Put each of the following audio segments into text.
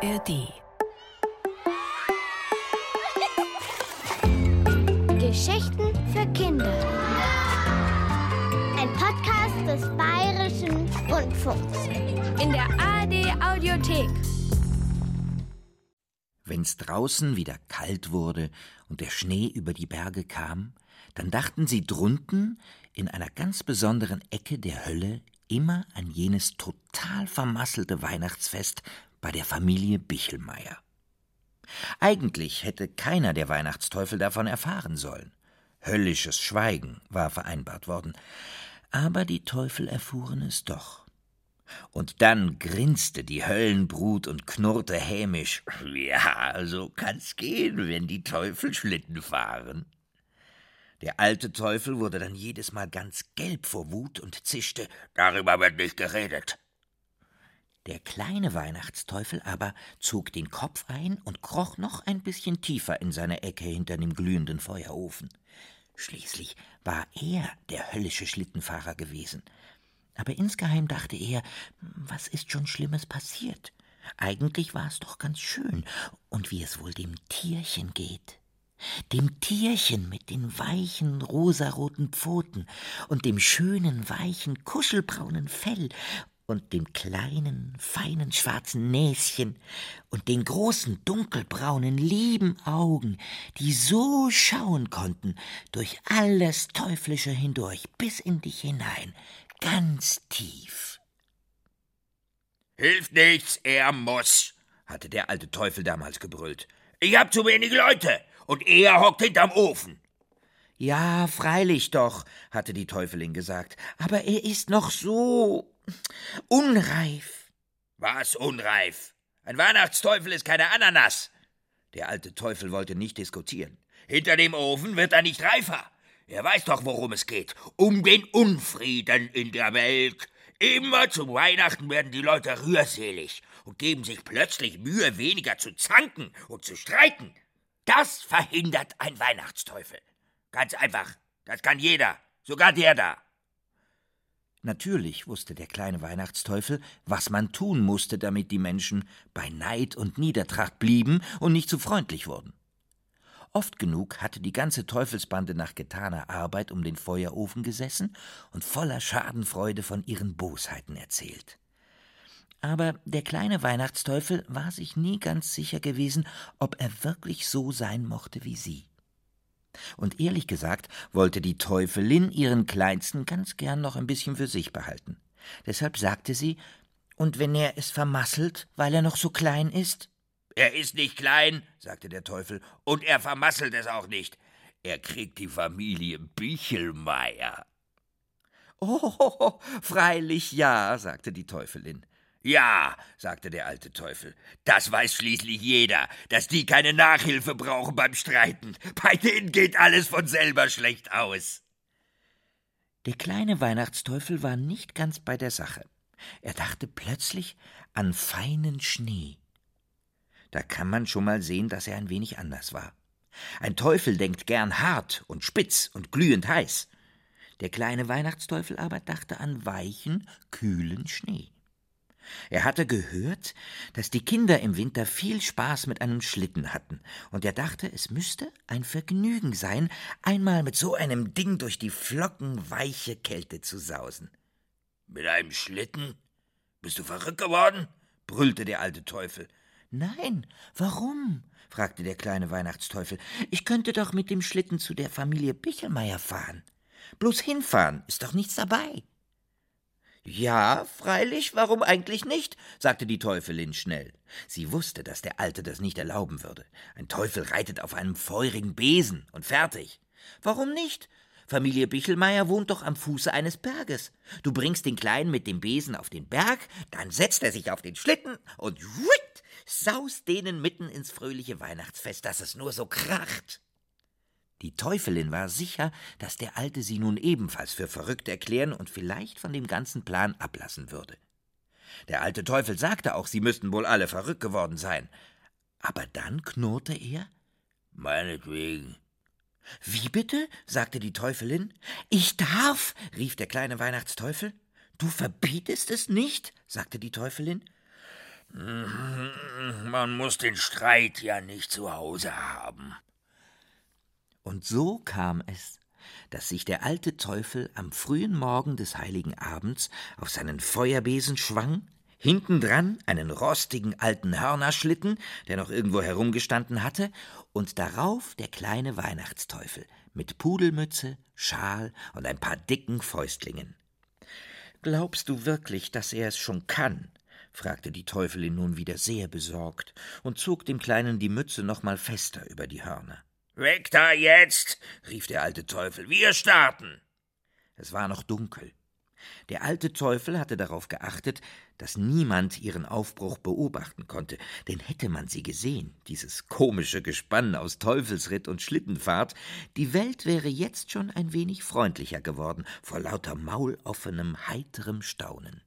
ARD. Geschichten für Kinder. Ein Podcast des Bayerischen Rundfunks. In der ARD Audiothek. Wenn's draußen wieder kalt wurde und der Schnee über die Berge kam, dann dachten sie drunten in einer ganz besonderen Ecke der Hölle immer an jenes total vermasselte Weihnachtsfest bei der Familie Bichelmeier. Eigentlich hätte keiner der Weihnachtsteufel davon erfahren sollen. Höllisches Schweigen war vereinbart worden. Aber die Teufel erfuhren es doch. Und dann grinste die Höllenbrut und knurrte hämisch. Ja, so kann's gehen, wenn die Teufel Schlitten fahren. Der alte Teufel wurde dann jedes Mal ganz gelb vor Wut und zischte. Darüber wird nicht geredet. Der kleine Weihnachtsteufel aber zog den Kopf ein und kroch noch ein bisschen tiefer in seine Ecke hinter dem glühenden Feuerofen. Schließlich war er der höllische Schlittenfahrer gewesen. Aber insgeheim dachte er, was ist schon Schlimmes passiert? Eigentlich war es doch ganz schön. Und wie es wohl dem Tierchen geht. Dem Tierchen mit den weichen, rosaroten Pfoten und dem schönen, weichen, kuschelbraunen Fell und dem kleinen, feinen schwarzen Näschen und den großen, dunkelbraunen, lieben Augen, die so schauen konnten durch alles Teuflische hindurch bis in dich hinein, ganz tief. Hilft nichts, er muss, hatte der alte Teufel damals gebrüllt. Ich hab zu wenig Leute und er hockt hinterm Ofen. Ja, freilich doch, hatte die Teufelin gesagt, aber er ist noch so unreif. Was unreif? Ein Weihnachtsteufel ist keine Ananas. Der alte Teufel wollte nicht diskutieren. Hinter dem Ofen wird er nicht reifer. Er weiß doch, worum es geht. Um den Unfrieden in der Welt. Immer zu Weihnachten werden die Leute rührselig und geben sich plötzlich Mühe, weniger zu zanken und zu streiten. Das verhindert ein Weihnachtsteufel. Ganz einfach. Das kann jeder. Sogar der da. Natürlich wusste der kleine Weihnachtsteufel, was man tun musste, damit die Menschen bei Neid und Niedertracht blieben und nicht zu freundlich wurden. Oft genug hatte die ganze Teufelsbande nach getaner Arbeit um den Feuerofen gesessen und voller Schadenfreude von ihren Bosheiten erzählt. Aber der kleine Weihnachtsteufel war sich nie ganz sicher gewesen, ob er wirklich so sein mochte wie sie. Und ehrlich gesagt wollte die Teufelin ihren Kleinsten ganz gern noch ein bisschen für sich behalten. Deshalb sagte sie, und wenn er es vermasselt, weil er noch so klein ist? Er ist nicht klein, sagte der Teufel, und er vermasselt es auch nicht. Er kriegt die Familie Bichelmeier. Oh, freilich ja, sagte die Teufelin. Ja, sagte der alte Teufel, das weiß schließlich jeder, dass die keine Nachhilfe brauchen beim Streiten. Bei denen geht alles von selber schlecht aus. Der kleine Weihnachtsteufel war nicht ganz bei der Sache. Er dachte plötzlich an feinen Schnee. Da kann man schon mal sehen, dass er ein wenig anders war. Ein Teufel denkt gern hart und spitz und glühend heiß. Der kleine Weihnachtsteufel aber dachte an weichen, kühlen Schnee. Er hatte gehört, dass die Kinder im Winter viel Spaß mit einem Schlitten hatten, und er dachte, es müsste ein Vergnügen sein, einmal mit so einem Ding durch die flockenweiche Kälte zu sausen. Mit einem Schlitten? Bist du verrückt geworden? brüllte der alte Teufel. Nein, warum? fragte der kleine Weihnachtsteufel. Ich könnte doch mit dem Schlitten zu der Familie Bichelmeier fahren. Bloß hinfahren ist doch nichts dabei. Ja, freilich, warum eigentlich nicht? sagte die Teufelin schnell. Sie wusste, dass der Alte das nicht erlauben würde. Ein Teufel reitet auf einem feurigen Besen und fertig. Warum nicht? Familie Bichelmeier wohnt doch am Fuße eines Berges. Du bringst den Kleinen mit dem Besen auf den Berg, dann setzt er sich auf den Schlitten und wuit, saust denen mitten ins fröhliche Weihnachtsfest, dass es nur so kracht. Die Teufelin war sicher, dass der Alte sie nun ebenfalls für verrückt erklären und vielleicht von dem ganzen Plan ablassen würde. Der alte Teufel sagte auch, sie müssten wohl alle verrückt geworden sein. Aber dann knurrte er Meinetwegen. Wie bitte? sagte die Teufelin. Ich darf, rief der kleine Weihnachtsteufel. Du verbietest es nicht? sagte die Teufelin. Man muss den Streit ja nicht zu Hause haben. Und so kam es, dass sich der alte Teufel am frühen Morgen des heiligen Abends auf seinen Feuerbesen schwang, hintendran einen rostigen alten Hörnerschlitten, der noch irgendwo herumgestanden hatte, und darauf der kleine Weihnachtsteufel mit Pudelmütze, Schal und ein paar dicken Fäustlingen. Glaubst du wirklich, dass er es schon kann? fragte die Teufelin nun wieder sehr besorgt und zog dem Kleinen die Mütze noch mal fester über die Hörner. Weg da jetzt! rief der alte Teufel. Wir starten! Es war noch dunkel. Der alte Teufel hatte darauf geachtet, dass niemand ihren Aufbruch beobachten konnte, denn hätte man sie gesehen, dieses komische Gespann aus Teufelsritt und Schlittenfahrt, die Welt wäre jetzt schon ein wenig freundlicher geworden, vor lauter mauloffenem, heiterem Staunen.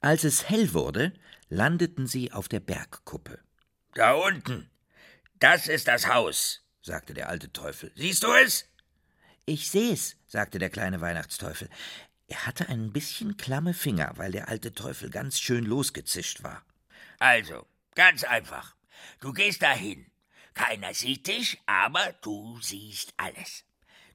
Als es hell wurde, landeten sie auf der Bergkuppe. Da unten, das ist das Haus, sagte der alte Teufel. Siehst du es? Ich seh's, sagte der kleine Weihnachtsteufel. Er hatte ein bisschen klamme Finger, weil der alte Teufel ganz schön losgezischt war. Also, ganz einfach. Du gehst dahin. Keiner sieht dich, aber du siehst alles.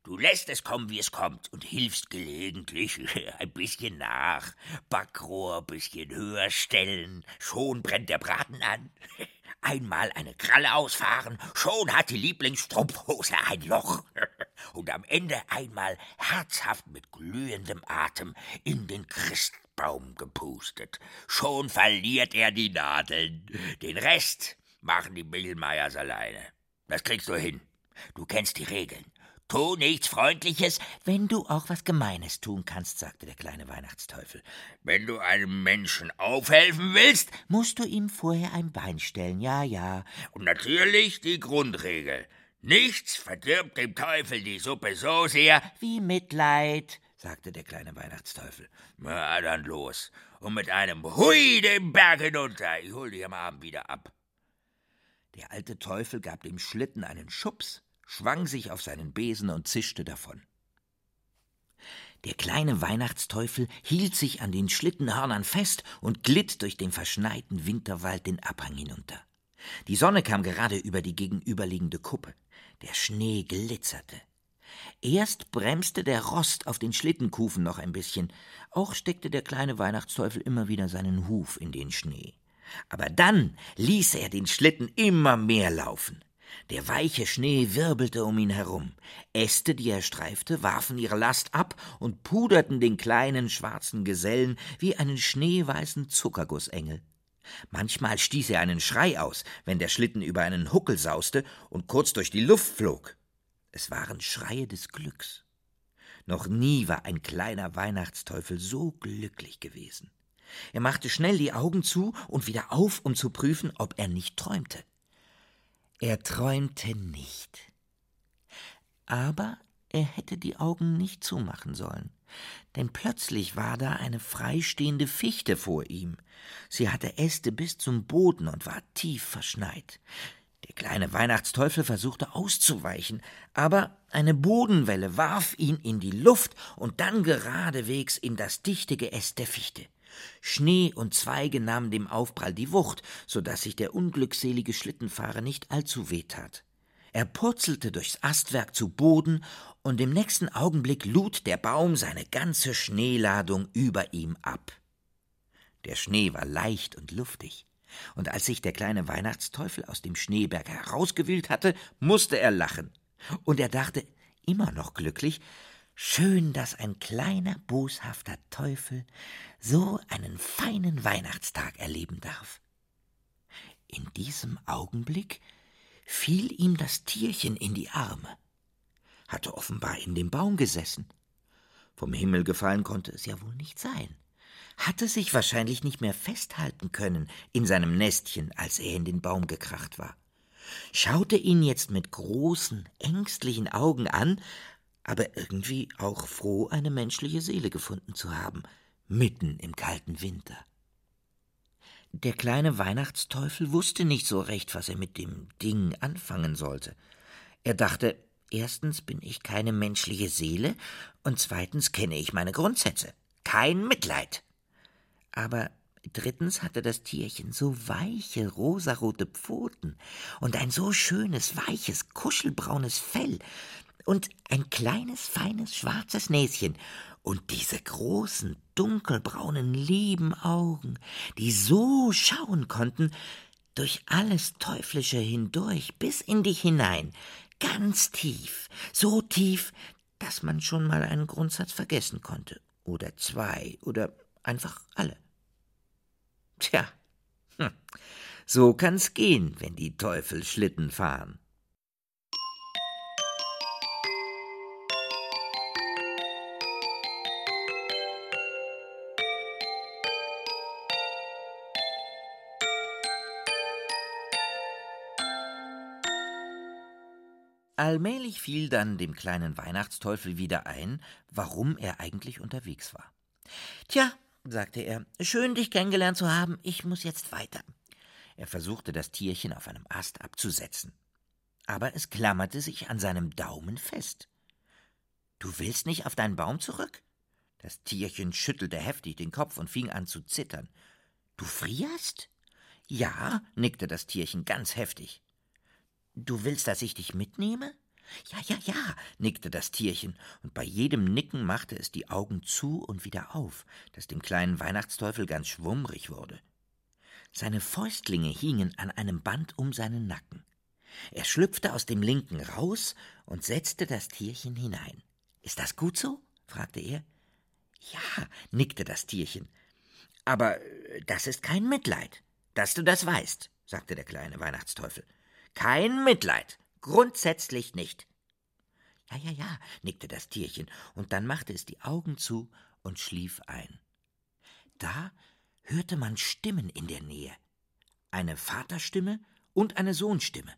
Du lässt es kommen, wie es kommt, und hilfst gelegentlich ein bisschen nach. Backrohr bisschen höher stellen, schon brennt der Braten an. Einmal eine Kralle ausfahren, schon hat die Lieblingsstrumpfhose ein Loch. Und am Ende einmal herzhaft mit glühendem Atem in den Christbaum gepustet. Schon verliert er die Nadeln. Den Rest machen die Bichelmeiers alleine. Das kriegst du hin. Du kennst die Regeln. Tu nichts Freundliches, wenn du auch was Gemeines tun kannst, sagte der kleine Weihnachtsteufel. Wenn du einem Menschen aufhelfen willst, musst du ihm vorher ein Bein stellen, ja, ja. Und natürlich die Grundregel. Nichts verdirbt dem Teufel die Suppe so sehr wie Mitleid, sagte der kleine Weihnachtsteufel. Na, dann los. Und mit einem Hui den Berg hinunter. Ich hol dich am Abend wieder ab. Der alte Teufel gab dem Schlitten einen Schubs, schwang sich auf seinen Besen und zischte davon. Der kleine Weihnachtsteufel hielt sich an den Schlittenhörnern fest und glitt durch den verschneiten Winterwald den Abhang hinunter. Die Sonne kam gerade über die gegenüberliegende Kuppe. Der Schnee glitzerte. Erst bremste der Rost auf den Schlittenkufen noch ein bisschen, auch steckte der kleine Weihnachtsteufel immer wieder seinen Huf in den Schnee. Aber dann ließ er den Schlitten immer mehr laufen. Der weiche Schnee wirbelte um ihn herum. Äste, die er streifte, warfen ihre Last ab und puderten den kleinen schwarzen Gesellen wie einen schneeweißen Zuckergussengel. Manchmal stieß er einen Schrei aus, wenn der Schlitten über einen Huckel sauste und kurz durch die Luft flog. Es waren Schreie des Glücks. Noch nie war ein kleiner Weihnachtsteufel so glücklich gewesen. Er machte schnell die Augen zu und wieder auf, um zu prüfen, ob er nicht träumte. Er träumte nicht. Aber er hätte die Augen nicht zumachen sollen, denn plötzlich war da eine freistehende Fichte vor ihm. Sie hatte Äste bis zum Boden und war tief verschneit. Der kleine Weihnachtsteufel versuchte auszuweichen, aber eine Bodenwelle warf ihn in die Luft und dann geradewegs in das dichte Geäst der Fichte. Schnee und Zweige nahmen dem Aufprall die Wucht, so dass sich der unglückselige Schlittenfahrer nicht allzu weh tat. Er purzelte durchs Astwerk zu Boden, und im nächsten Augenblick lud der Baum seine ganze Schneeladung über ihm ab. Der Schnee war leicht und luftig, und als sich der kleine Weihnachtsteufel aus dem Schneeberg herausgewühlt hatte, musste er lachen, und er dachte, immer noch glücklich, Schön, dass ein kleiner, boshafter Teufel so einen feinen Weihnachtstag erleben darf. In diesem Augenblick fiel ihm das Tierchen in die Arme, hatte offenbar in dem Baum gesessen. Vom Himmel gefallen konnte es ja wohl nicht sein, hatte sich wahrscheinlich nicht mehr festhalten können in seinem Nestchen, als er in den Baum gekracht war, schaute ihn jetzt mit großen, ängstlichen Augen an, aber irgendwie auch froh, eine menschliche Seele gefunden zu haben, mitten im kalten Winter. Der kleine Weihnachtsteufel wusste nicht so recht, was er mit dem Ding anfangen sollte. Er dachte, erstens bin ich keine menschliche Seele und zweitens kenne ich meine Grundsätze. Kein Mitleid. Aber Drittens hatte das Tierchen so weiche, rosarote Pfoten und ein so schönes, weiches, kuschelbraunes Fell und ein kleines, feines, schwarzes Näschen und diese großen, dunkelbraunen, lieben Augen, die so schauen konnten, durch alles Teuflische hindurch, bis in dich hinein, ganz tief, so tief, dass man schon mal einen Grundsatz vergessen konnte, oder zwei, oder einfach alle. Tja, hm. so kann's gehen, wenn die Teufel Schlitten fahren. Allmählich fiel dann dem kleinen Weihnachtsteufel wieder ein, warum er eigentlich unterwegs war. Tja, sagte er, schön dich kennengelernt zu haben, ich muss jetzt weiter. Er versuchte das Tierchen auf einem Ast abzusetzen, aber es klammerte sich an seinem Daumen fest. Du willst nicht auf deinen Baum zurück? Das Tierchen schüttelte heftig den Kopf und fing an zu zittern. Du frierst? Ja, nickte das Tierchen ganz heftig. Du willst, dass ich dich mitnehme? Ja, ja, ja, nickte das Tierchen, und bei jedem Nicken machte es die Augen zu und wieder auf, dass dem kleinen Weihnachtsteufel ganz schwummrig wurde. Seine Fäustlinge hingen an einem Band um seinen Nacken. Er schlüpfte aus dem linken raus und setzte das Tierchen hinein. Ist das gut so? fragte er. Ja, nickte das Tierchen. Aber das ist kein Mitleid, dass du das weißt, sagte der kleine Weihnachtsteufel. Kein Mitleid. Grundsätzlich nicht. Ja, ja, ja, nickte das Tierchen, und dann machte es die Augen zu und schlief ein. Da hörte man Stimmen in der Nähe. Eine Vaterstimme und eine Sohnstimme.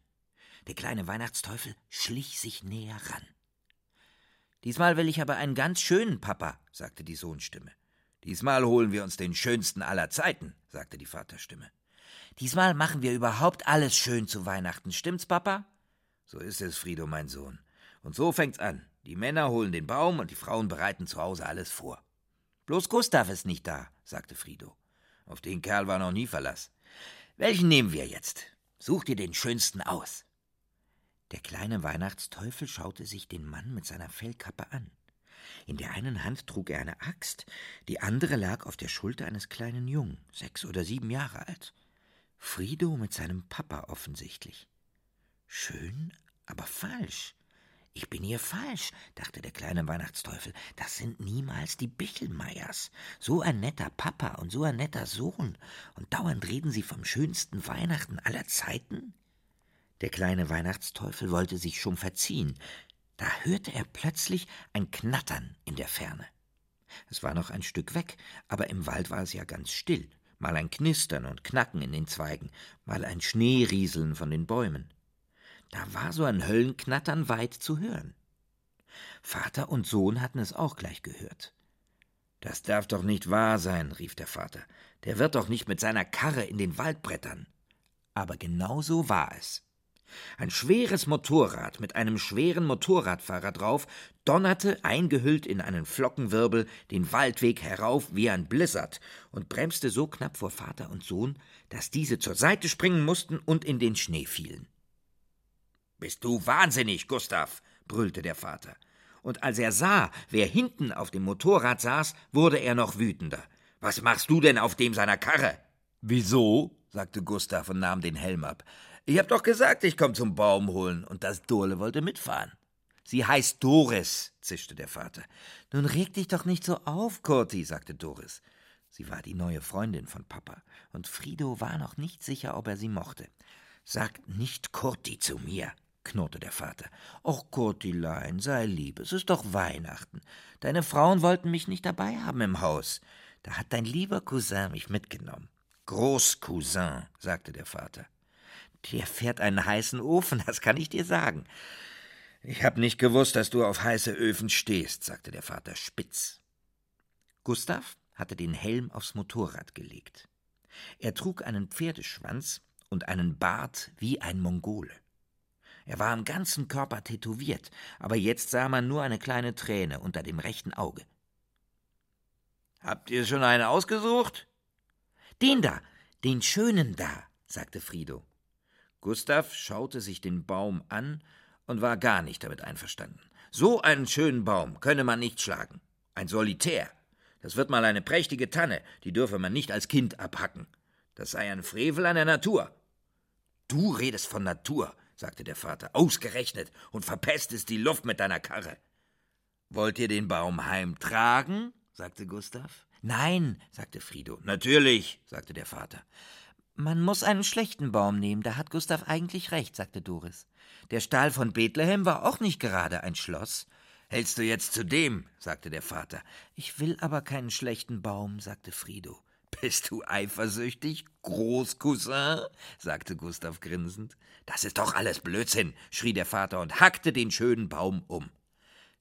Der kleine Weihnachtsteufel schlich sich näher ran. Diesmal will ich aber einen ganz schönen Papa, sagte die Sohnstimme. Diesmal holen wir uns den schönsten aller Zeiten, sagte die Vaterstimme. Diesmal machen wir überhaupt alles schön zu Weihnachten, stimmt's, Papa? So ist es, Friedo, mein Sohn. Und so fängt's an. Die Männer holen den Baum und die Frauen bereiten zu Hause alles vor. Bloß Gustav ist nicht da, sagte Friedo. Auf den Kerl war noch nie Verlass. Welchen nehmen wir jetzt? Such dir den schönsten aus. Der kleine Weihnachtsteufel schaute sich den Mann mit seiner Fellkappe an. In der einen Hand trug er eine Axt, die andere lag auf der Schulter eines kleinen Jungen, sechs oder sieben Jahre alt. Frido mit seinem Papa offensichtlich. Schön, aber falsch. Ich bin hier falsch, dachte der kleine Weihnachtsteufel. Das sind niemals die Bichelmeiers. So ein netter Papa und so ein netter Sohn. Und dauernd reden sie vom schönsten Weihnachten aller Zeiten? Der kleine Weihnachtsteufel wollte sich schon verziehen. Da hörte er plötzlich ein Knattern in der Ferne. Es war noch ein Stück weg, aber im Wald war es ja ganz still mal ein Knistern und Knacken in den Zweigen, mal ein Schneerieseln von den Bäumen. Da war so ein Höllenknattern weit zu hören. Vater und Sohn hatten es auch gleich gehört. Das darf doch nicht wahr sein, rief der Vater. Der wird doch nicht mit seiner Karre in den Wald brettern. Aber genau so war es. Ein schweres Motorrad mit einem schweren Motorradfahrer drauf donnerte, eingehüllt in einen Flockenwirbel, den Waldweg herauf wie ein Blizzard und bremste so knapp vor Vater und Sohn, dass diese zur Seite springen mussten und in den Schnee fielen. Bist du wahnsinnig, Gustav? brüllte der Vater. Und als er sah, wer hinten auf dem Motorrad saß, wurde er noch wütender. Was machst du denn auf dem seiner Karre? Wieso? sagte Gustav und nahm den Helm ab. Ich hab doch gesagt, ich komm zum Baum holen, und das Dorle wollte mitfahren. Sie heißt Doris, zischte der Vater. Nun reg dich doch nicht so auf, Kurti, sagte Doris. Sie war die neue Freundin von Papa, und Frido war noch nicht sicher, ob er sie mochte. Sag nicht Kurti zu mir, knurrte der Vater. Och, Kurtilein, sei lieb, es ist doch Weihnachten. Deine Frauen wollten mich nicht dabei haben im Haus. Da hat dein lieber Cousin mich mitgenommen. Großcousin, sagte der Vater. Der fährt einen heißen Ofen, das kann ich dir sagen. Ich hab nicht gewusst, dass du auf heiße Öfen stehst, sagte der Vater spitz. Gustav hatte den Helm aufs Motorrad gelegt. Er trug einen Pferdeschwanz und einen Bart wie ein Mongole. Er war am ganzen Körper tätowiert, aber jetzt sah man nur eine kleine Träne unter dem rechten Auge. Habt ihr schon einen ausgesucht? Den da, den schönen da, sagte Frido. Gustav schaute sich den Baum an und war gar nicht damit einverstanden. So einen schönen Baum könne man nicht schlagen. Ein Solitär. Das wird mal eine prächtige Tanne, die dürfe man nicht als Kind abhacken. Das sei ein Frevel an der Natur. Du redest von Natur, sagte der Vater, ausgerechnet und verpestest die Luft mit deiner Karre. Wollt ihr den Baum heimtragen? sagte Gustav. Nein, sagte Frido. Natürlich, sagte der Vater. Man muss einen schlechten Baum nehmen, da hat Gustav eigentlich recht, sagte Doris. Der Stall von Bethlehem war auch nicht gerade ein Schloss. Hältst du jetzt zu dem? sagte der Vater. Ich will aber keinen schlechten Baum, sagte Frido. Bist du eifersüchtig, Großcousin? sagte Gustav grinsend. Das ist doch alles Blödsinn, schrie der Vater und hackte den schönen Baum um.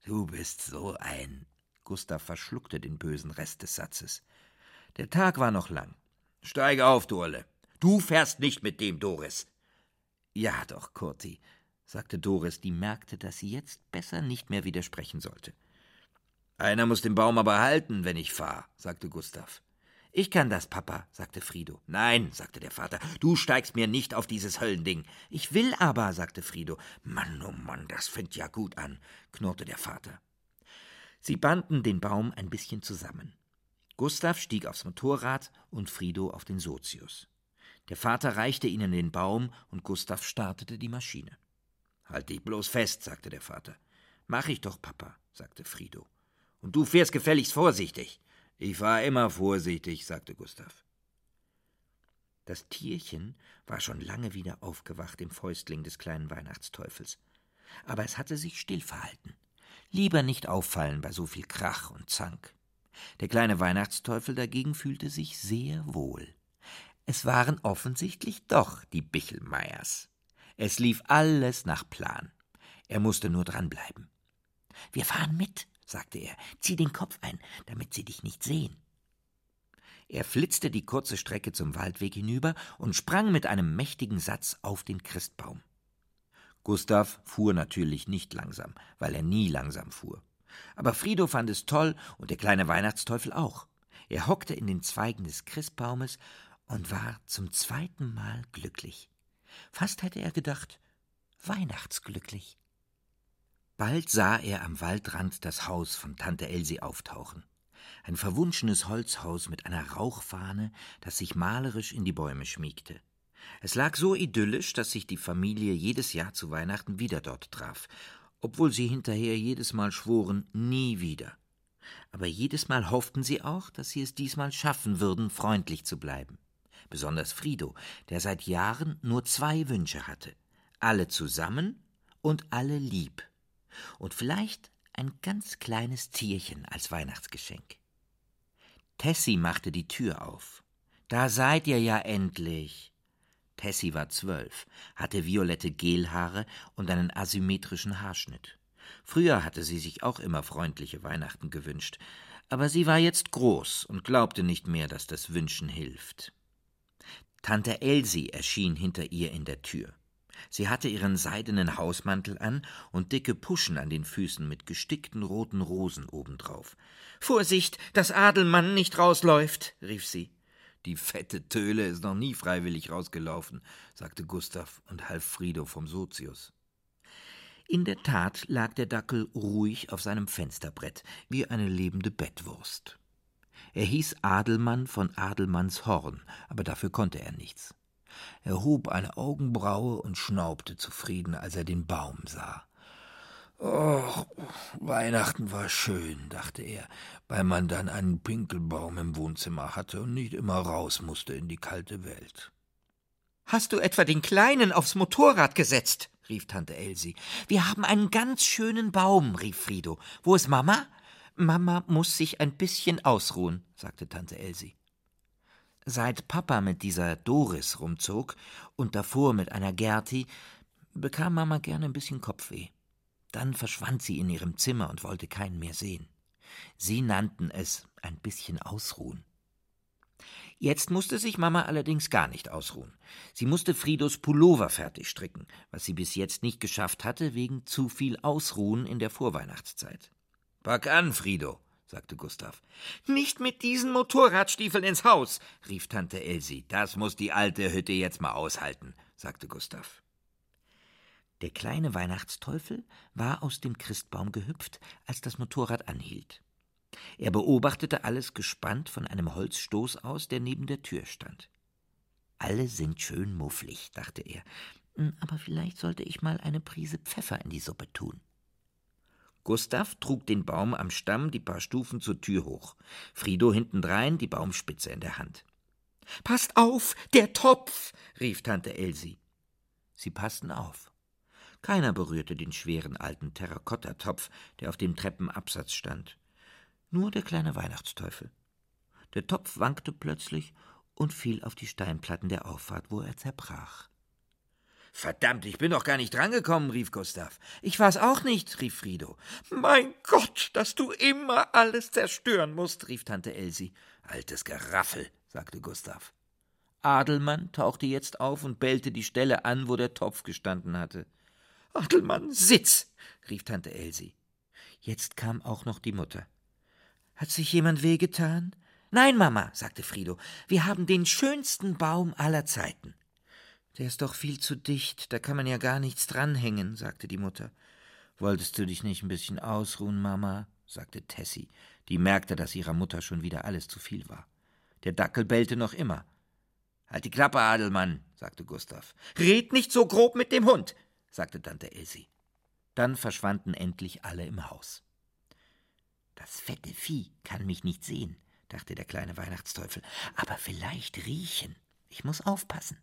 Du bist so ein. Gustav verschluckte den bösen Rest des Satzes. Der Tag war noch lang. Steig auf, Durle. Du fährst nicht mit dem, Doris. Ja doch, Kurti, sagte Doris, die merkte, dass sie jetzt besser nicht mehr widersprechen sollte. Einer muss den Baum aber halten, wenn ich fahr, sagte Gustav. Ich kann das, Papa, sagte Frido. Nein, sagte der Vater, du steigst mir nicht auf dieses Höllending. Ich will aber, sagte Frido. Mann, oh Mann, das fängt ja gut an, knurrte der Vater. Sie banden den Baum ein bisschen zusammen. Gustav stieg aufs Motorrad und Frido auf den Sozius. Der Vater reichte ihnen den Baum und Gustav startete die Maschine. Halt dich bloß fest, sagte der Vater. Mach ich doch, Papa, sagte Frido. Und du fährst gefälligst vorsichtig. Ich war immer vorsichtig, sagte Gustav. Das Tierchen war schon lange wieder aufgewacht im Fäustling des kleinen Weihnachtsteufels. Aber es hatte sich still verhalten. Lieber nicht auffallen bei so viel Krach und Zank. Der kleine Weihnachtsteufel dagegen fühlte sich sehr wohl. Es waren offensichtlich doch die Bichelmeiers. Es lief alles nach Plan. Er musste nur dranbleiben. Wir fahren mit, sagte er, zieh den Kopf ein, damit sie dich nicht sehen. Er flitzte die kurze Strecke zum Waldweg hinüber und sprang mit einem mächtigen Satz auf den Christbaum. Gustav fuhr natürlich nicht langsam, weil er nie langsam fuhr. Aber Frido fand es toll und der kleine Weihnachtsteufel auch. Er hockte in den Zweigen des Christbaumes und war zum zweiten Mal glücklich. Fast hätte er gedacht, weihnachtsglücklich. Bald sah er am Waldrand das Haus von Tante Elsie auftauchen. Ein verwunschenes Holzhaus mit einer Rauchfahne, das sich malerisch in die Bäume schmiegte. Es lag so idyllisch, dass sich die Familie jedes Jahr zu Weihnachten wieder dort traf, obwohl sie hinterher jedes Mal schworen, nie wieder. Aber jedes Mal hofften sie auch, dass sie es diesmal schaffen würden, freundlich zu bleiben. Besonders Frido, der seit Jahren nur zwei Wünsche hatte. Alle zusammen und alle lieb und vielleicht ein ganz kleines Tierchen als Weihnachtsgeschenk. Tessie machte die Tür auf. Da seid ihr ja endlich. Tessie war zwölf, hatte violette Gelhaare und einen asymmetrischen Haarschnitt. Früher hatte sie sich auch immer freundliche Weihnachten gewünscht, aber sie war jetzt groß und glaubte nicht mehr, dass das Wünschen hilft. Tante Elsie erschien hinter ihr in der Tür. Sie hatte ihren seidenen Hausmantel an und dicke Puschen an den Füßen mit gestickten roten Rosen obendrauf. Vorsicht, dass Adelmann nicht rausläuft, rief sie. Die fette Töle ist noch nie freiwillig rausgelaufen, sagte Gustav und half Frido vom Sozius. In der Tat lag der Dackel ruhig auf seinem Fensterbrett, wie eine lebende Bettwurst. Er hieß Adelmann von Adelmanns Horn, aber dafür konnte er nichts. Er hob eine Augenbraue und schnaubte zufrieden, als er den Baum sah. Och, Weihnachten war schön, dachte er, weil man dann einen Pinkelbaum im Wohnzimmer hatte und nicht immer raus musste in die kalte Welt. Hast du etwa den Kleinen aufs Motorrad gesetzt? rief Tante Elsie. Wir haben einen ganz schönen Baum, rief Frido. Wo ist Mama? Mama muss sich ein bisschen ausruhen, sagte Tante Elsie. Seit Papa mit dieser Doris rumzog und davor mit einer Gerti, bekam Mama gerne ein bisschen Kopfweh. Dann verschwand sie in ihrem Zimmer und wollte keinen mehr sehen. Sie nannten es ein bisschen ausruhen. Jetzt musste sich Mama allerdings gar nicht ausruhen. Sie musste Fridos Pullover fertig stricken, was sie bis jetzt nicht geschafft hatte wegen zu viel Ausruhen in der Vorweihnachtszeit. Pack an, Frido, sagte Gustav. Nicht mit diesen Motorradstiefeln ins Haus, rief Tante Elsie. Das muss die alte Hütte jetzt mal aushalten, sagte Gustav. Der kleine Weihnachtsteufel war aus dem Christbaum gehüpft, als das Motorrad anhielt. Er beobachtete alles gespannt von einem Holzstoß aus, der neben der Tür stand. Alle sind schön mufflig, dachte er, hm, aber vielleicht sollte ich mal eine Prise Pfeffer in die Suppe tun. Gustav trug den Baum am Stamm die paar Stufen zur Tür hoch, Frido hintendrein die Baumspitze in der Hand. Passt auf, der Topf! rief Tante Elsie. Sie passten auf. Keiner berührte den schweren alten Terrakottatopf, der auf dem Treppenabsatz stand. Nur der kleine Weihnachtsteufel. Der Topf wankte plötzlich und fiel auf die Steinplatten der Auffahrt, wo er zerbrach. Verdammt, ich bin doch gar nicht drangekommen, rief Gustav. Ich war's auch nicht, rief Frido. Mein Gott, dass du immer alles zerstören musst, rief Tante Elsie. Altes Geraffel, sagte Gustav. Adelmann tauchte jetzt auf und bellte die Stelle an, wo der Topf gestanden hatte. Adelmann, sitz, rief Tante Elsie. Jetzt kam auch noch die Mutter. Hat sich jemand wehgetan? Nein, Mama, sagte Frido, wir haben den schönsten Baum aller Zeiten. Der ist doch viel zu dicht, da kann man ja gar nichts dranhängen, sagte die Mutter. Wolltest du dich nicht ein bisschen ausruhen, Mama? sagte Tessie, die merkte, dass ihrer Mutter schon wieder alles zu viel war. Der Dackel bellte noch immer. Halt die Klappe, Adelmann, sagte Gustav. Red nicht so grob mit dem Hund, sagte Tante Elsie. Dann verschwanden endlich alle im Haus. Das fette Vieh kann mich nicht sehen, dachte der kleine Weihnachtsteufel, aber vielleicht riechen. Ich muss aufpassen.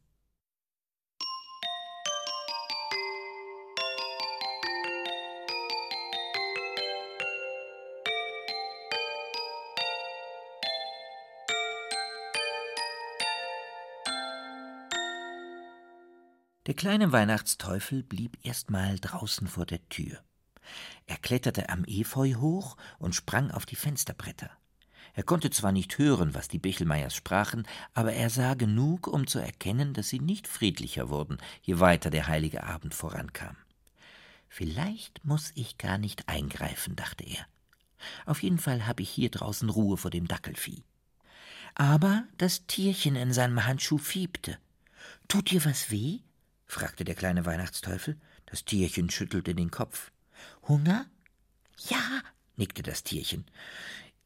Der kleine Weihnachtsteufel blieb erstmal draußen vor der Tür. Er kletterte am Efeu hoch und sprang auf die Fensterbretter. Er konnte zwar nicht hören, was die Bichelmeiers sprachen, aber er sah genug, um zu erkennen, dass sie nicht friedlicher wurden, je weiter der heilige Abend vorankam. Vielleicht muss ich gar nicht eingreifen, dachte er. Auf jeden Fall habe ich hier draußen Ruhe vor dem Dackelvieh. Aber das Tierchen in seinem Handschuh fiebte. Tut dir was weh? Fragte der kleine Weihnachtsteufel. Das Tierchen schüttelte den Kopf. Hunger? Ja, nickte das Tierchen.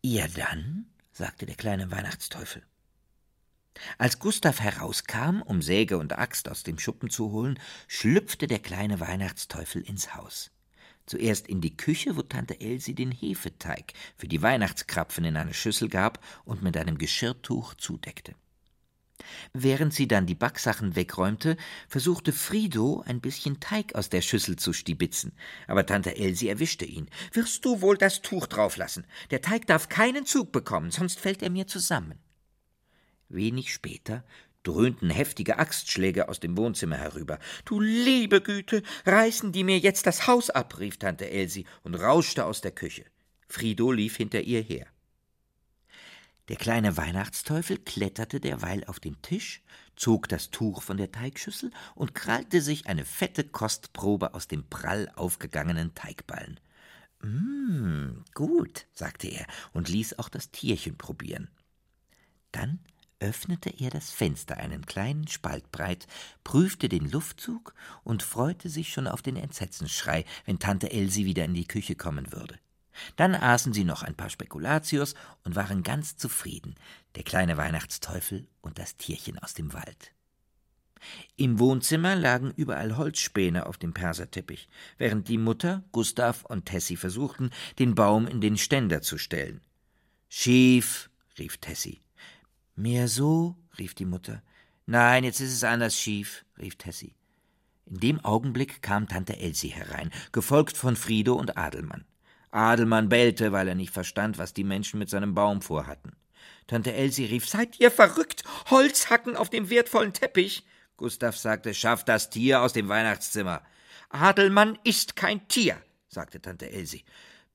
Ja dann, sagte der kleine Weihnachtsteufel. Als Gustav herauskam, um Säge und Axt aus dem Schuppen zu holen, schlüpfte der kleine Weihnachtsteufel ins Haus. Zuerst in die Küche, wo Tante Elsie den Hefeteig für die Weihnachtskrapfen in eine Schüssel gab und mit einem Geschirrtuch zudeckte. Während sie dann die Backsachen wegräumte, versuchte Frido, ein bisschen Teig aus der Schüssel zu stibitzen. Aber Tante Elsie erwischte ihn. Wirst du wohl das Tuch drauflassen? Der Teig darf keinen Zug bekommen, sonst fällt er mir zusammen. Wenig später dröhnten heftige Axtschläge aus dem Wohnzimmer herüber. Du liebe Güte, reißen die mir jetzt das Haus ab, rief Tante Elsie und rauschte aus der Küche. Frido lief hinter ihr her. Der kleine Weihnachtsteufel kletterte derweil auf den Tisch, zog das Tuch von der Teigschüssel und krallte sich eine fette Kostprobe aus dem prall aufgegangenen Teigballen. Mmm, gut, sagte er und ließ auch das Tierchen probieren. Dann öffnete er das Fenster einen kleinen Spalt breit, prüfte den Luftzug und freute sich schon auf den Entsetzensschrei, wenn Tante Elsie wieder in die Küche kommen würde. Dann aßen sie noch ein paar Spekulatius und waren ganz zufrieden, der kleine Weihnachtsteufel und das Tierchen aus dem Wald. Im Wohnzimmer lagen überall Holzspäne auf dem Perserteppich, während die Mutter, Gustav und Tessie versuchten, den Baum in den Ständer zu stellen. Schief, rief Tessie. Mehr so, rief die Mutter. Nein, jetzt ist es anders schief, rief Tessie. In dem Augenblick kam Tante Elsie herein, gefolgt von Frido und Adelmann. Adelmann bellte, weil er nicht verstand, was die Menschen mit seinem Baum vorhatten. Tante Elsie rief: Seid ihr verrückt? Holzhacken auf dem wertvollen Teppich? Gustav sagte: Schaff das Tier aus dem Weihnachtszimmer. Adelmann ist kein Tier, sagte Tante Elsie.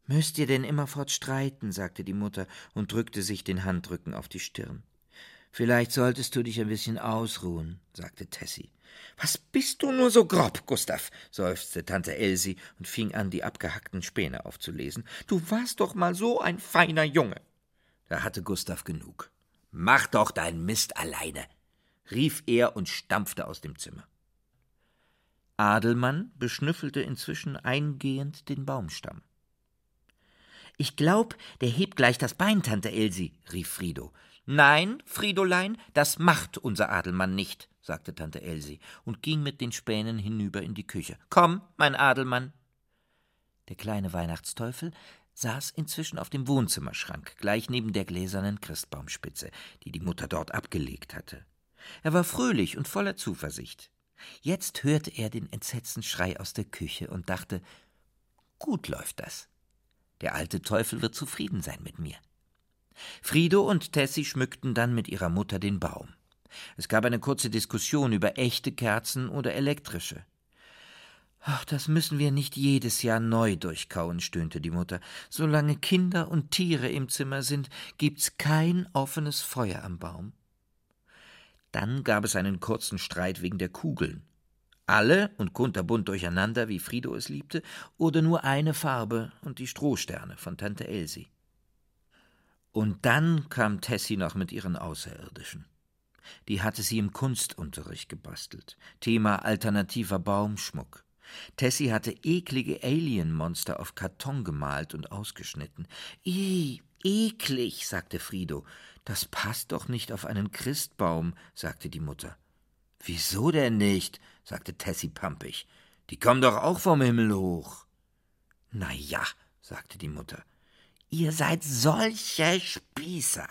Müsst ihr denn immerfort streiten? sagte die Mutter und drückte sich den Handrücken auf die Stirn. Vielleicht solltest du dich ein bisschen ausruhen, sagte Tessie. Was bist du nur so grob, Gustav? seufzte Tante Elsie und fing an, die abgehackten Späne aufzulesen. Du warst doch mal so ein feiner Junge. Da hatte Gustav genug. Mach doch deinen Mist alleine, rief er und stampfte aus dem Zimmer. Adelmann beschnüffelte inzwischen eingehend den Baumstamm. Ich glaub, der hebt gleich das Bein, Tante Elsie, rief Frido. Nein, Fridolein, das macht unser Adelmann nicht, sagte Tante Elsie und ging mit den Spänen hinüber in die Küche. Komm, mein Adelmann. Der kleine Weihnachtsteufel saß inzwischen auf dem Wohnzimmerschrank, gleich neben der gläsernen Christbaumspitze, die die Mutter dort abgelegt hatte. Er war fröhlich und voller Zuversicht. Jetzt hörte er den entsetzten Schrei aus der Küche und dachte, gut läuft das. Der alte Teufel wird zufrieden sein mit mir. Frido und Tessie schmückten dann mit ihrer Mutter den Baum. Es gab eine kurze Diskussion über echte Kerzen oder elektrische. Ach, das müssen wir nicht jedes Jahr neu durchkauen, stöhnte die Mutter. Solange Kinder und Tiere im Zimmer sind, gibt's kein offenes Feuer am Baum. Dann gab es einen kurzen Streit wegen der Kugeln. Alle und kunterbunt durcheinander, wie Frido es liebte, oder nur eine Farbe und die Strohsterne von Tante Elsie. Und dann kam Tessie noch mit ihren Außerirdischen. Die hatte sie im Kunstunterricht gebastelt. Thema alternativer Baumschmuck. Tessie hatte eklige Alienmonster auf Karton gemalt und ausgeschnitten. Ih, eklig, sagte Frido. Das passt doch nicht auf einen Christbaum, sagte die Mutter. Wieso denn nicht? sagte Tessie pampig. Die kommen doch auch vom Himmel hoch. Na ja, sagte die Mutter. Ihr seid solche Spießer,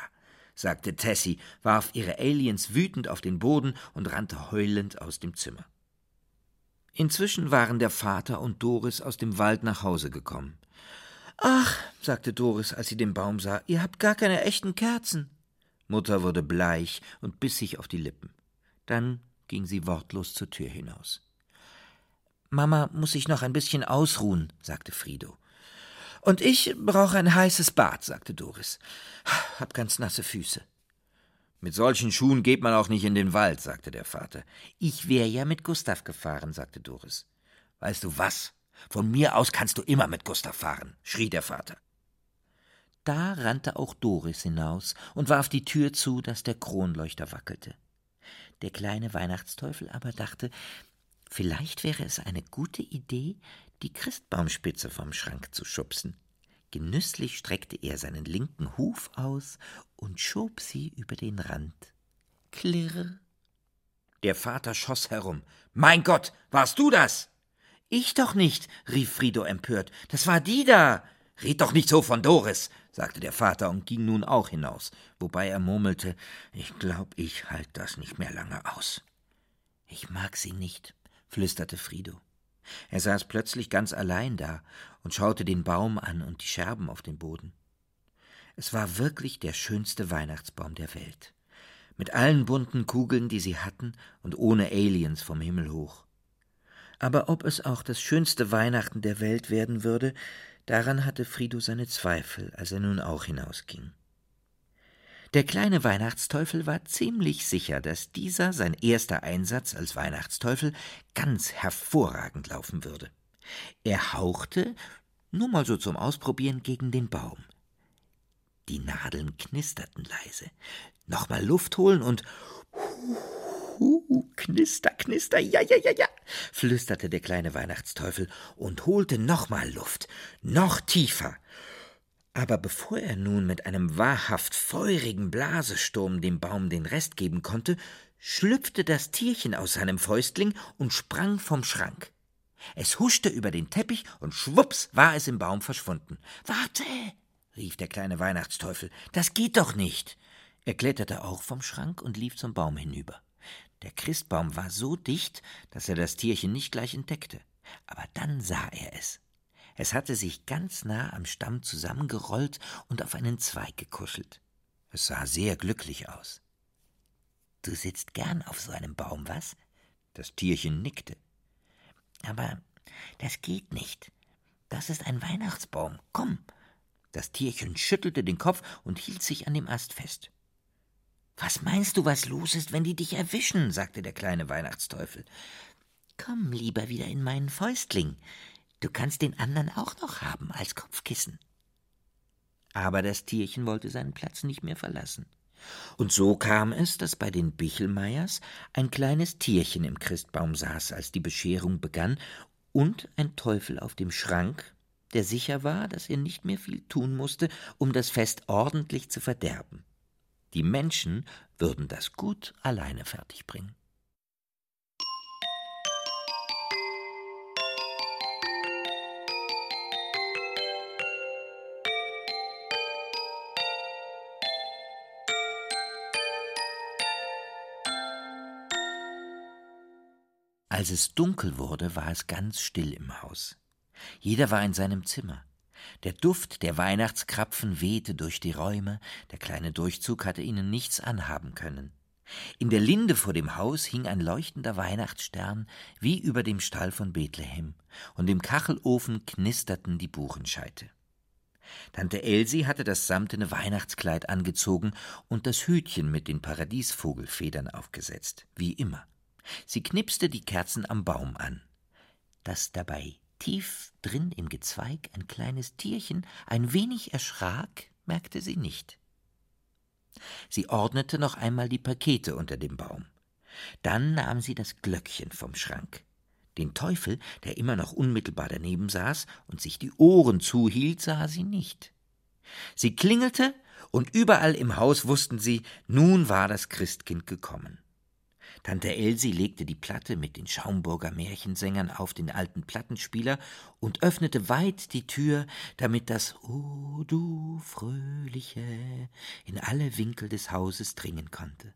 sagte Tessie, warf ihre Aliens wütend auf den Boden und rannte heulend aus dem Zimmer. Inzwischen waren der Vater und Doris aus dem Wald nach Hause gekommen. Ach, sagte Doris, als sie den Baum sah, ihr habt gar keine echten Kerzen. Mutter wurde bleich und biss sich auf die Lippen. Dann ging sie wortlos zur Tür hinaus. Mama muss sich noch ein bisschen ausruhen, sagte Frido. Und ich brauche ein heißes Bad, sagte Doris. Hab ganz nasse Füße. Mit solchen Schuhen geht man auch nicht in den Wald, sagte der Vater. Ich wäre ja mit Gustav gefahren, sagte Doris. Weißt du was? Von mir aus kannst du immer mit Gustav fahren, schrie der Vater. Da rannte auch Doris hinaus und warf die Tür zu, dass der Kronleuchter wackelte. Der kleine Weihnachtsteufel aber dachte, vielleicht wäre es eine gute Idee, die Christbaumspitze vom Schrank zu schubsen. Genüsslich streckte er seinen linken Huf aus und schob sie über den Rand. Klirr. Der Vater schoss herum. Mein Gott, warst du das? Ich doch nicht, rief Frido empört. Das war die da. Red doch nicht so von Doris, sagte der Vater und ging nun auch hinaus, wobei er murmelte, ich glaub, ich halt das nicht mehr lange aus. Ich mag sie nicht, flüsterte Frido. Er saß plötzlich ganz allein da und schaute den Baum an und die Scherben auf dem Boden. Es war wirklich der schönste Weihnachtsbaum der Welt, mit allen bunten Kugeln, die sie hatten, und ohne Aliens vom Himmel hoch. Aber ob es auch das schönste Weihnachten der Welt werden würde, Daran hatte Frido seine Zweifel, als er nun auch hinausging. Der kleine Weihnachtsteufel war ziemlich sicher, dass dieser, sein erster Einsatz als Weihnachtsteufel, ganz hervorragend laufen würde. Er hauchte, nur mal so zum Ausprobieren, gegen den Baum. Die Nadeln knisterten leise. Nochmal Luft holen und Hu, knister, knister, ja, ja, ja, ja, flüsterte der kleine Weihnachtsteufel und holte nochmal Luft, noch tiefer. Aber bevor er nun mit einem wahrhaft feurigen Blasesturm dem Baum den Rest geben konnte, schlüpfte das Tierchen aus seinem Fäustling und sprang vom Schrank. Es huschte über den Teppich und schwups war es im Baum verschwunden. Warte, rief der kleine Weihnachtsteufel, das geht doch nicht. Er kletterte auch vom Schrank und lief zum Baum hinüber. Der Christbaum war so dicht, dass er das Tierchen nicht gleich entdeckte. Aber dann sah er es. Es hatte sich ganz nah am Stamm zusammengerollt und auf einen Zweig gekuschelt. Es sah sehr glücklich aus. Du sitzt gern auf so einem Baum, was? Das Tierchen nickte. Aber das geht nicht. Das ist ein Weihnachtsbaum. Komm. Das Tierchen schüttelte den Kopf und hielt sich an dem Ast fest. Was meinst du, was los ist, wenn die dich erwischen? sagte der kleine Weihnachtsteufel. Komm lieber wieder in meinen Fäustling. Du kannst den anderen auch noch haben als Kopfkissen. Aber das Tierchen wollte seinen Platz nicht mehr verlassen. Und so kam es, dass bei den Bichelmeiers ein kleines Tierchen im Christbaum saß, als die Bescherung begann, und ein Teufel auf dem Schrank, der sicher war, dass er nicht mehr viel tun musste, um das Fest ordentlich zu verderben. Die Menschen würden das gut alleine fertigbringen. Als es dunkel wurde, war es ganz still im Haus. Jeder war in seinem Zimmer. Der Duft der Weihnachtskrapfen wehte durch die Räume, der kleine Durchzug hatte ihnen nichts anhaben können. In der Linde vor dem Haus hing ein leuchtender Weihnachtsstern wie über dem Stall von Bethlehem, und im Kachelofen knisterten die Buchenscheite. Tante Elsie hatte das samtene Weihnachtskleid angezogen und das Hütchen mit den Paradiesvogelfedern aufgesetzt, wie immer. Sie knipste die Kerzen am Baum an. Dass dabei tief drin im Gezweig ein kleines Tierchen ein wenig erschrak, merkte sie nicht. Sie ordnete noch einmal die Pakete unter dem Baum. Dann nahm sie das Glöckchen vom Schrank. Den Teufel, der immer noch unmittelbar daneben saß und sich die Ohren zuhielt, sah sie nicht. Sie klingelte, und überall im Haus wussten sie, nun war das Christkind gekommen. Tante Elsie legte die Platte mit den Schaumburger Märchensängern auf den alten Plattenspieler und öffnete weit die Tür, damit das O du Fröhliche in alle Winkel des Hauses dringen konnte.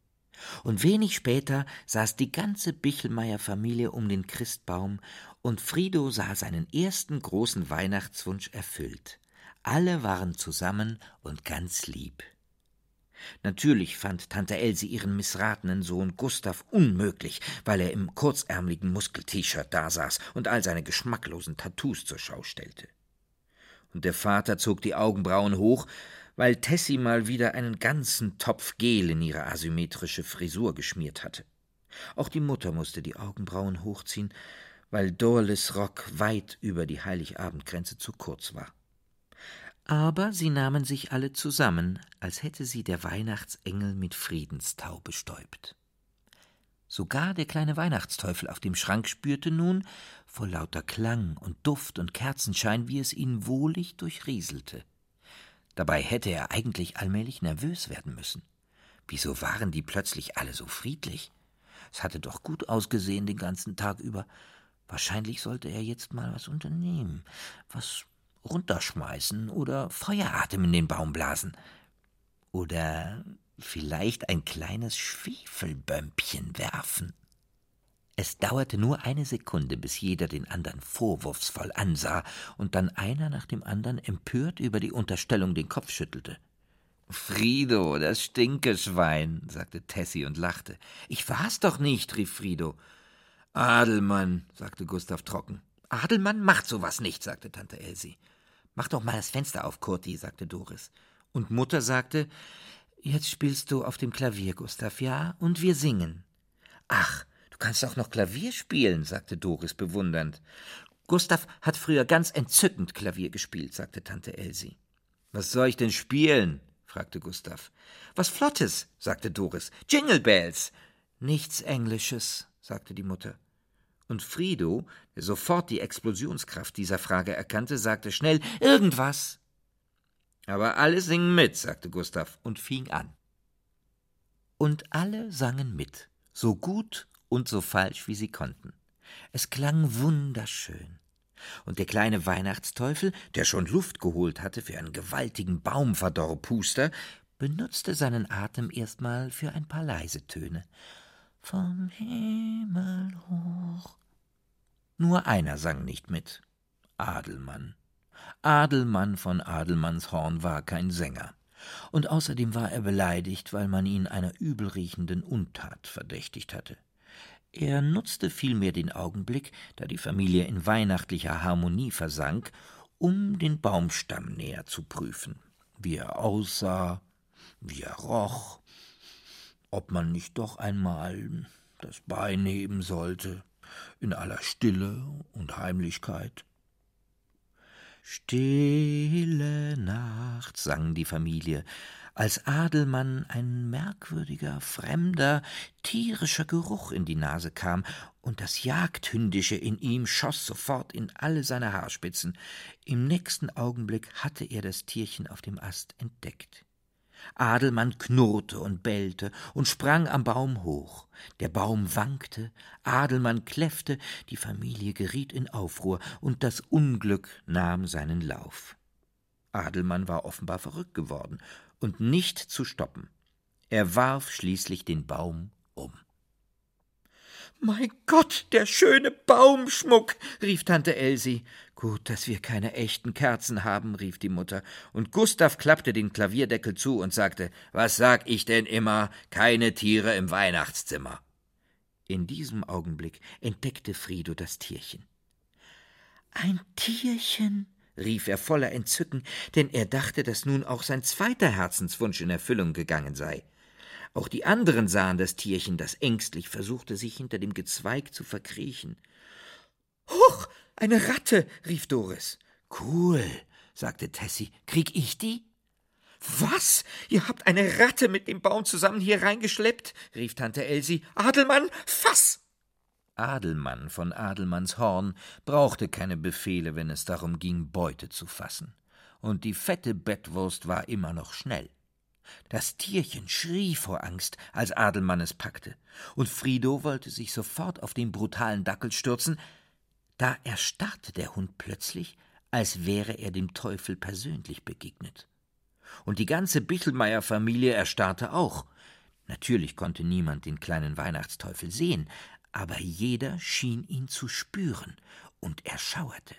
Und wenig später saß die ganze Bichelmeier-Familie um den Christbaum, und Frido sah seinen ersten großen Weihnachtswunsch erfüllt. Alle waren zusammen und ganz lieb. Natürlich fand Tante Elsie ihren missratenen Sohn Gustav unmöglich, weil er im kurzärmeligen Muskel-T-Shirt dasaß und all seine geschmacklosen Tattoos zur Schau stellte. Und der Vater zog die Augenbrauen hoch, weil Tessie mal wieder einen ganzen Topf Gel in ihre asymmetrische Frisur geschmiert hatte. Auch die Mutter musste die Augenbrauen hochziehen, weil Dorles Rock weit über die Heiligabendgrenze zu kurz war. Aber sie nahmen sich alle zusammen, als hätte sie der Weihnachtsengel mit Friedenstau bestäubt. Sogar der kleine Weihnachtsteufel auf dem Schrank spürte nun, vor lauter Klang und Duft und Kerzenschein, wie es ihn wohlig durchrieselte. Dabei hätte er eigentlich allmählich nervös werden müssen. Wieso waren die plötzlich alle so friedlich? Es hatte doch gut ausgesehen den ganzen Tag über. Wahrscheinlich sollte er jetzt mal was unternehmen, was runterschmeißen oder Feueratem in den Baum blasen. Oder vielleicht ein kleines Schwefelbömpchen werfen. Es dauerte nur eine Sekunde, bis jeder den anderen vorwurfsvoll ansah und dann einer nach dem anderen empört über die Unterstellung den Kopf schüttelte. Frido, das Stinkeschwein, sagte Tessie und lachte. Ich war's doch nicht, rief Frido. Adelmann, sagte Gustav trocken. Adelmann macht sowas nicht, sagte Tante Elsie. Mach doch mal das Fenster auf, Kurti, sagte Doris. Und Mutter sagte, Jetzt spielst du auf dem Klavier, Gustav, ja, und wir singen. Ach, du kannst auch noch Klavier spielen, sagte Doris bewundernd. Gustav hat früher ganz entzückend Klavier gespielt, sagte Tante Elsie. Was soll ich denn spielen? fragte Gustav. Was Flottes, sagte Doris. Jingle Bells. Nichts Englisches, sagte die Mutter. Und Frido, der sofort die Explosionskraft dieser Frage erkannte, sagte schnell Irgendwas. Aber alle singen mit, sagte Gustav und fing an. Und alle sangen mit, so gut und so falsch, wie sie konnten. Es klang wunderschön. Und der kleine Weihnachtsteufel, der schon Luft geholt hatte für einen gewaltigen Baumverdorrpuster, benutzte seinen Atem erstmal für ein paar leise Töne vom Himmel hoch. Nur einer sang nicht mit. Adelmann. Adelmann von Adelmannshorn war kein Sänger. Und außerdem war er beleidigt, weil man ihn einer übelriechenden Untat verdächtigt hatte. Er nutzte vielmehr den Augenblick, da die Familie in weihnachtlicher Harmonie versank, um den Baumstamm näher zu prüfen, wie er aussah, wie er roch, ob man nicht doch einmal das Bein heben sollte, in aller Stille und Heimlichkeit. Stille Nacht, sang die Familie, als Adelmann ein merkwürdiger, fremder, tierischer Geruch in die Nase kam, und das Jagdhündische in ihm schoss sofort in alle seine Haarspitzen. Im nächsten Augenblick hatte er das Tierchen auf dem Ast entdeckt. Adelmann knurrte und bellte und sprang am Baum hoch. Der Baum wankte, Adelmann kläffte, die Familie geriet in Aufruhr, und das Unglück nahm seinen Lauf. Adelmann war offenbar verrückt geworden und nicht zu stoppen. Er warf schließlich den Baum um. Mein Gott, der schöne Baumschmuck, rief Tante Elsie. Gut, dass wir keine echten Kerzen haben, rief die Mutter, und Gustav klappte den Klavierdeckel zu und sagte Was sag ich denn immer? Keine Tiere im Weihnachtszimmer. In diesem Augenblick entdeckte Friedo das Tierchen. Ein Tierchen, rief er voller Entzücken, denn er dachte, dass nun auch sein zweiter Herzenswunsch in Erfüllung gegangen sei. Auch die anderen sahen das Tierchen, das ängstlich versuchte, sich hinter dem Gezweig zu verkriechen. Huch, eine Ratte, rief Doris. Cool, sagte Tessie. Krieg ich die? Was? Ihr habt eine Ratte mit dem Baum zusammen hier reingeschleppt? rief Tante Elsie. Adelmann, fass! Adelmann von Adelmannshorn brauchte keine Befehle, wenn es darum ging, Beute zu fassen. Und die fette Bettwurst war immer noch schnell. Das Tierchen schrie vor Angst, als Adelmann es packte, und Frido wollte sich sofort auf den brutalen Dackel stürzen, da erstarrte der Hund plötzlich, als wäre er dem Teufel persönlich begegnet. Und die ganze Bichelmeier-Familie erstarrte auch. Natürlich konnte niemand den kleinen Weihnachtsteufel sehen, aber jeder schien ihn zu spüren, und er schauerte.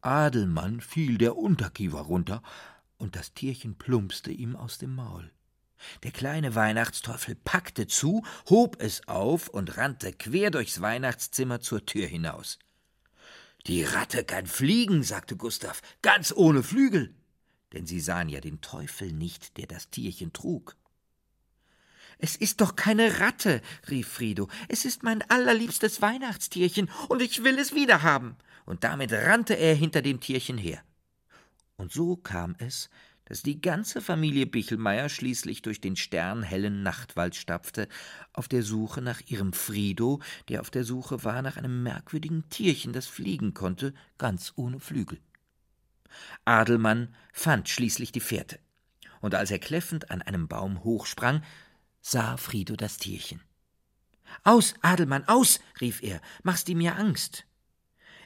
Adelmann fiel der Unterkiefer runter, und das Tierchen plumpste ihm aus dem Maul. Der kleine Weihnachtsteufel packte zu, hob es auf und rannte quer durchs Weihnachtszimmer zur Tür hinaus. Die Ratte kann fliegen, sagte Gustav, ganz ohne Flügel. Denn sie sahen ja den Teufel nicht, der das Tierchen trug. Es ist doch keine Ratte, rief Frido. Es ist mein allerliebstes Weihnachtstierchen, und ich will es wiederhaben. Und damit rannte er hinter dem Tierchen her. Und so kam es, dass die ganze Familie Bichelmeier schließlich durch den sternhellen Nachtwald stapfte, auf der Suche nach ihrem Frido, der auf der Suche war nach einem merkwürdigen Tierchen, das fliegen konnte, ganz ohne Flügel. Adelmann fand schließlich die Fährte, und als er kläffend an einem Baum hochsprang, sah Frido das Tierchen. Aus, Adelmann, aus, rief er, machst du mir Angst.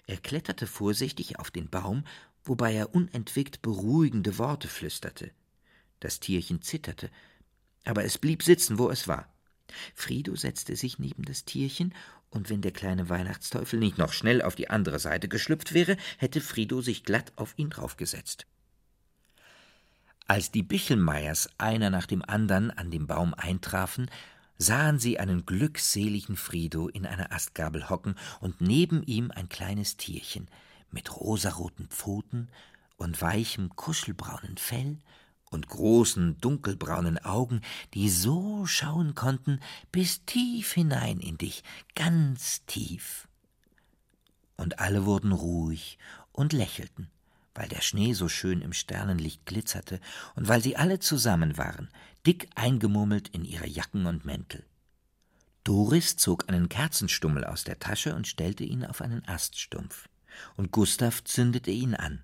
Er kletterte vorsichtig auf den Baum, wobei er unentwegt beruhigende Worte flüsterte. Das Tierchen zitterte, aber es blieb sitzen, wo es war. Frido setzte sich neben das Tierchen, und wenn der kleine Weihnachtsteufel nicht noch schnell auf die andere Seite geschlüpft wäre, hätte Frido sich glatt auf ihn draufgesetzt. Als die Bichelmeiers einer nach dem andern an dem Baum eintrafen, sahen sie einen glückseligen Frido in einer Astgabel hocken und neben ihm ein kleines Tierchen mit rosaroten Pfoten und weichem kuschelbraunen Fell und großen dunkelbraunen Augen, die so schauen konnten bis tief hinein in dich, ganz tief. Und alle wurden ruhig und lächelten weil der Schnee so schön im Sternenlicht glitzerte und weil sie alle zusammen waren, dick eingemummelt in ihre Jacken und Mäntel. Doris zog einen Kerzenstummel aus der Tasche und stellte ihn auf einen Aststumpf, und Gustav zündete ihn an.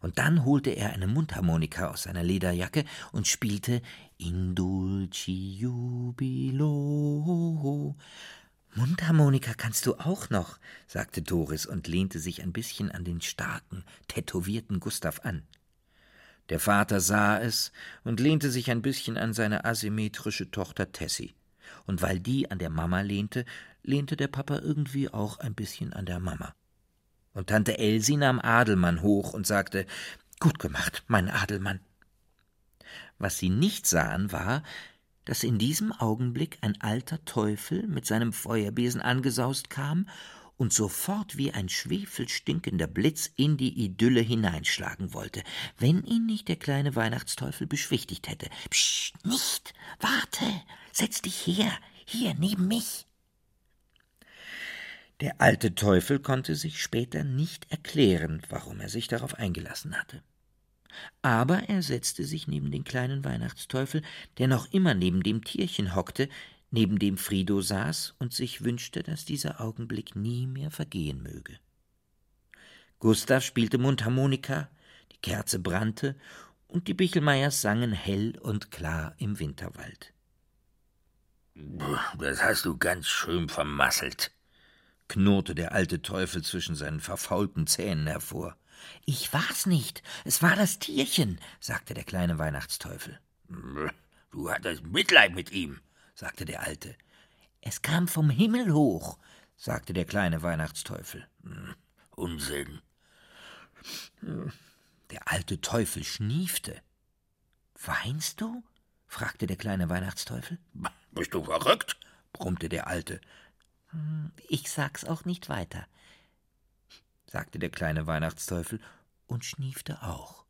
Und dann holte er eine Mundharmonika aus seiner Lederjacke und spielte In dulci jubilo, Mundharmonika kannst du auch noch, sagte Doris und lehnte sich ein bisschen an den starken, tätowierten Gustav an. Der Vater sah es und lehnte sich ein bisschen an seine asymmetrische Tochter Tessie. Und weil die an der Mama lehnte, lehnte der Papa irgendwie auch ein bisschen an der Mama. Und Tante Elsie nahm Adelmann hoch und sagte Gut gemacht, mein Adelmann. Was sie nicht sahen, war, dass in diesem Augenblick ein alter Teufel mit seinem Feuerbesen angesaust kam und sofort wie ein schwefelstinkender Blitz in die Idylle hineinschlagen wollte, wenn ihn nicht der kleine Weihnachtsteufel beschwichtigt hätte. Psst, nicht, warte, setz dich her, hier neben mich. Der alte Teufel konnte sich später nicht erklären, warum er sich darauf eingelassen hatte. Aber er setzte sich neben den kleinen Weihnachtsteufel, der noch immer neben dem Tierchen hockte, neben dem Frido saß und sich wünschte, dass dieser Augenblick nie mehr vergehen möge. Gustav spielte Mundharmonika, die Kerze brannte und die Bichelmeiers sangen hell und klar im Winterwald. Das hast du ganz schön vermasselt, knurrte der alte Teufel zwischen seinen verfaulten Zähnen hervor. Ich war's nicht, es war das Tierchen, sagte der kleine Weihnachtsteufel. Du hattest Mitleid mit ihm, sagte der Alte. Es kam vom Himmel hoch, sagte der kleine Weihnachtsteufel. Hm, Unsinn. Der alte Teufel schniefte. Weinst du? fragte der kleine Weihnachtsteufel. Bist du verrückt? brummte der Alte. Ich sag's auch nicht weiter, sagte der kleine Weihnachtsteufel und schniefte auch.